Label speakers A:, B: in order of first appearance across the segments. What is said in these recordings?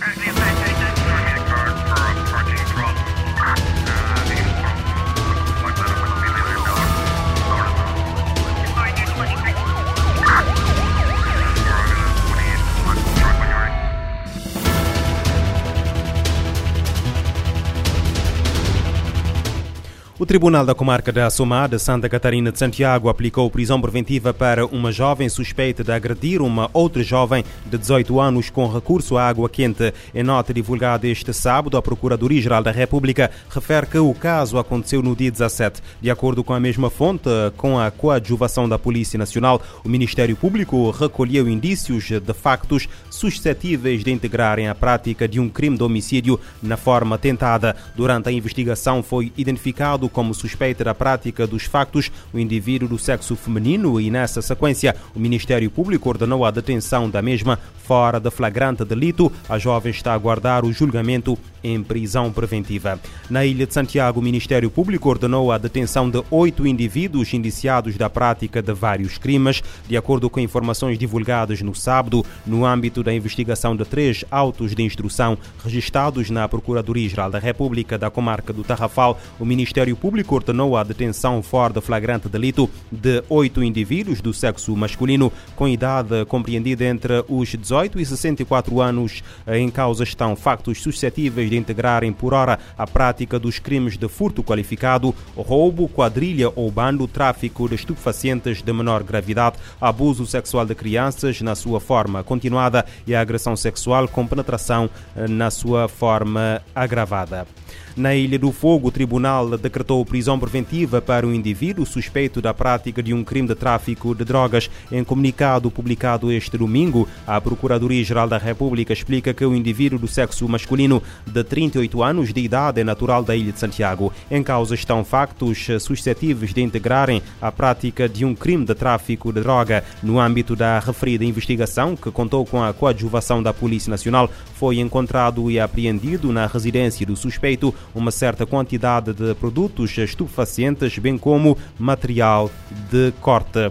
A: Right O Tribunal da Comarca da Somada, Santa Catarina de Santiago, aplicou prisão preventiva para uma jovem suspeita de agredir uma outra jovem de 18 anos com recurso à água quente. Em nota divulgada este sábado, a Procuradoria-Geral da República refere que o caso aconteceu no dia 17. De acordo com a mesma fonte, com a coadjuvação da Polícia Nacional, o Ministério Público recolheu indícios de factos suscetíveis de integrarem a prática de um crime de homicídio na forma tentada. Durante a investigação foi identificado como suspeita da prática dos factos o indivíduo do sexo feminino e, nessa sequência, o Ministério Público ordenou a detenção da mesma fora de flagrante delito. A jovem está a aguardar o julgamento em prisão preventiva. Na Ilha de Santiago, o Ministério Público ordenou a detenção de oito indivíduos indiciados da prática de vários crimes, de acordo com informações divulgadas no sábado, no âmbito da investigação de três autos de instrução registrados na Procuradoria-Geral da República da Comarca do Tarrafal. O Ministério Público ordenou a detenção fora de flagrante delito de oito indivíduos do sexo masculino com idade compreendida entre os 18 e 64 anos. Em causa estão factos suscetíveis de integrarem por hora a prática dos crimes de furto qualificado, roubo, quadrilha ou bando, tráfico de estupefacientes de menor gravidade, abuso sexual de crianças na sua forma continuada e a agressão sexual com penetração na sua forma agravada. Na Ilha do Fogo, o tribunal decretou prisão preventiva para um indivíduo suspeito da prática de um crime de tráfico de drogas. Em comunicado publicado este domingo, a Procuradoria-Geral da República explica que o indivíduo do sexo masculino de 38 anos de idade é natural da Ilha de Santiago. Em causa estão factos suscetíveis de integrarem a prática de um crime de tráfico de droga. No âmbito da referida investigação, que contou com a coadjuvação da Polícia Nacional, foi encontrado e apreendido na residência do suspeito uma certa quantidade de produtos estupefacientes, bem como material de corte.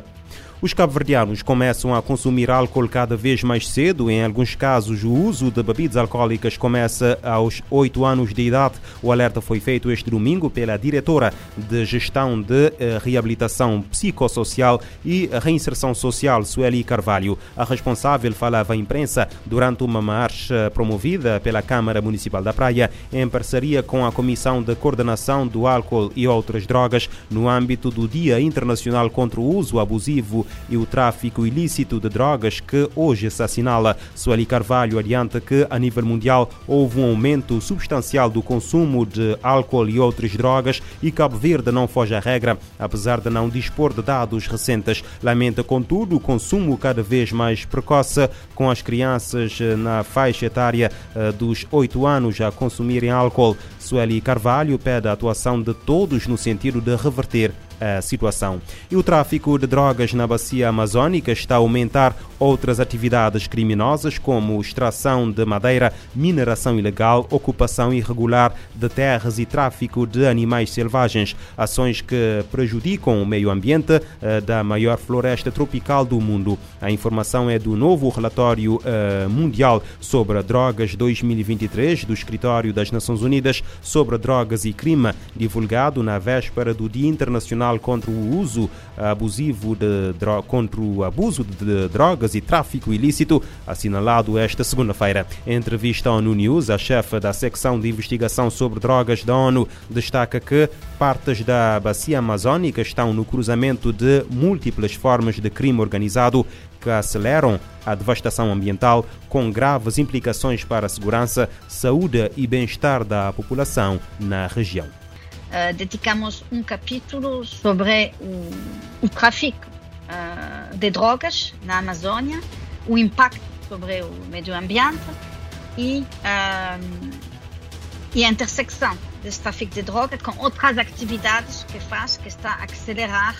A: Os cabo-verdianos começam a consumir álcool cada vez mais cedo. Em alguns casos, o uso de bebidas alcoólicas começa aos 8 anos de idade. O alerta foi feito este domingo pela diretora de Gestão de Reabilitação Psicossocial e Reinserção Social, Sueli Carvalho. A responsável falava à imprensa durante uma marcha promovida pela Câmara Municipal da Praia em parceria com a Comissão de Coordenação do Álcool e Outras Drogas no âmbito do Dia Internacional contra o Uso Abusivo e o tráfico ilícito de drogas que hoje se assinala. Sueli Carvalho adianta que, a nível mundial, houve um aumento substancial do consumo de álcool e outras drogas e Cabo Verde não foge à regra, apesar de não dispor de dados recentes. Lamenta, contudo, o consumo cada vez mais precoce, com as crianças na faixa etária dos 8 anos a consumirem álcool. Sueli Carvalho pede a atuação de todos no sentido de reverter a situação. E o tráfico de drogas na bacia amazônica está a aumentar outras atividades criminosas, como extração de madeira, mineração ilegal, ocupação irregular de terras e tráfico de animais selvagens, ações que prejudicam o meio ambiente da maior floresta tropical do mundo. A informação é do novo relatório uh, mundial sobre drogas 2023 do Escritório das Nações Unidas sobre drogas e crime, divulgado na véspera do Dia Internacional contra o uso abusivo de contra o abuso de drogas e tráfico ilícito, assinalado esta segunda-feira. Em entrevista à ONU News, a chefe da secção de investigação sobre drogas da ONU destaca que partes da bacia amazônica estão no cruzamento de múltiplas formas de crime organizado que aceleram a devastação ambiental com graves implicações para a segurança, saúde e bem-estar da população na região.
B: Uh, dedicamos um capítulo sobre o, o tráfico uh, de drogas na Amazônia, o impacto sobre o meio ambiente e, uh, e a intersecção desse tráfico de drogas com outras atividades que faz, que está a acelerar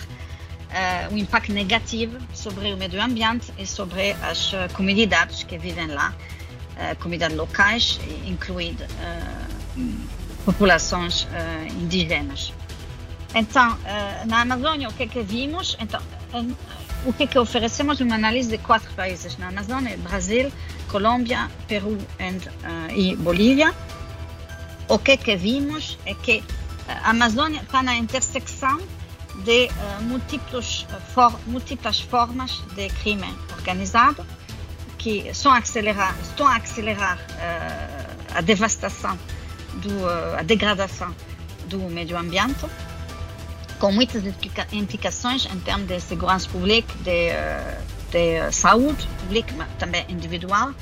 B: o impacto negativo sobre o meio ambiente e sobre as comunidades que vivem lá, comunidades locais, incluindo populações uh, indígenas. Então, uh, na Amazônia, o que é que vimos? Então, o que, que oferecemos? Uma análise de quatro países na Amazônia: Brasil, Colômbia, Peru and, uh, e Bolívia. O que, que vimos é que a Amazônia está na intersecção de múltiplos, for, múltiplas formas de crime organizado que acelerar, estão a, acelerar a devastação, do, uh, a degradação do meio ambiente, com muitas implicações em termos de segurança pública, de, de saúde pública, mas também individual,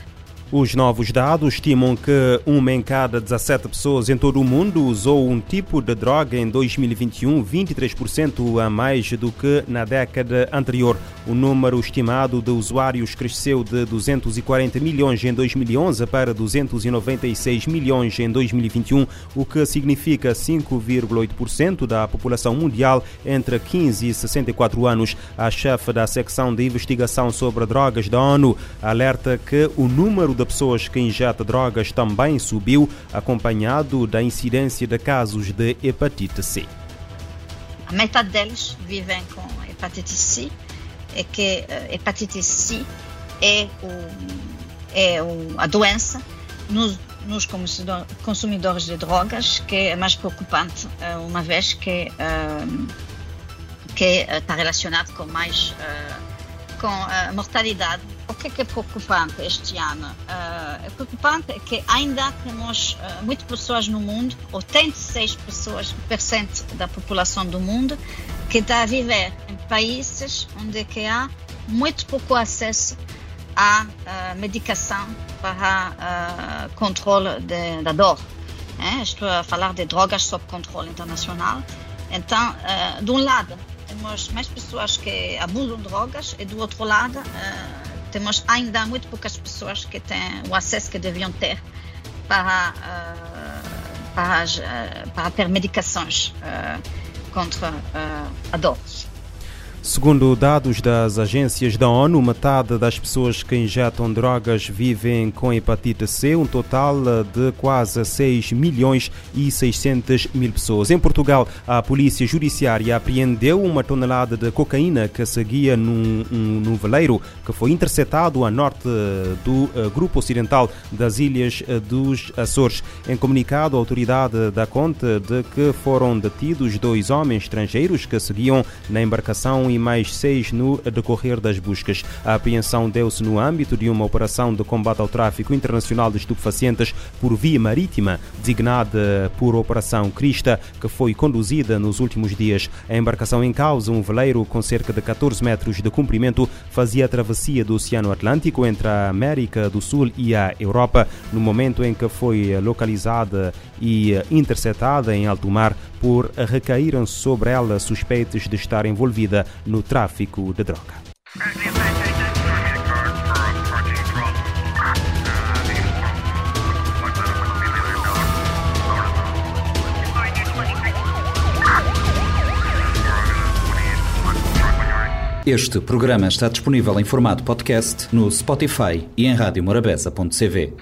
A: os novos dados estimam que uma em cada 17 pessoas em todo o mundo usou um tipo de droga em 2021, 23% a mais do que na década anterior. O número estimado de usuários cresceu de 240 milhões em 2011 para 296 milhões em 2021, o que significa 5,8% da população mundial entre 15 e 64 anos. A chefe da secção de investigação sobre drogas da ONU alerta que o número de pessoas que injetam drogas também subiu, acompanhado da incidência de casos de hepatite C.
B: A metade deles vivem com hepatite C, é que uh, hepatite C é, o, é o, a doença nos, nos consumidores de drogas que é mais preocupante, uh, uma vez que, uh, que está relacionado com mais com a mortalidade o que é, que é preocupante este ano? Uh, é preocupante que ainda temos uh, muitas pessoas no mundo, 86% pessoas, da população do mundo, que está a viver em países onde que há muito pouco acesso à uh, medicação para uh, controle de, da dor. É? Estou a falar de drogas sob controle internacional. Então, de um lado, temos mais pessoas que abusam de drogas e do outro lado, temos ainda muito poucas pessoas que têm o acesso que deviam ter para, uh, para, uh, para ter medicações uh, contra a dor.
A: Segundo dados das agências da ONU, metade das pessoas que injetam drogas vivem com hepatite C, um total de quase 6 milhões e 600 mil pessoas. Em Portugal, a Polícia Judiciária apreendeu uma tonelada de cocaína que seguia num, um, num veleiro que foi interceptado a norte do uh, Grupo Ocidental das Ilhas uh, dos Açores. Em comunicado, a autoridade dá conta de que foram detidos dois homens estrangeiros que seguiam na embarcação e mais seis no decorrer das buscas. A apreensão deu-se no âmbito de uma operação de combate ao tráfico internacional de estupefacientes por via marítima, designada por Operação Crista, que foi conduzida nos últimos dias. A embarcação em causa, um veleiro com cerca de 14 metros de comprimento, fazia a travessia do Oceano Atlântico entre a América do Sul e a Europa, no momento em que foi localizada e interceptada em alto mar por recaíram sobre ela suspeitas de estar envolvida no tráfico de droga.
C: Este programa está disponível em formato podcast no Spotify e em radiomorabeza.cv.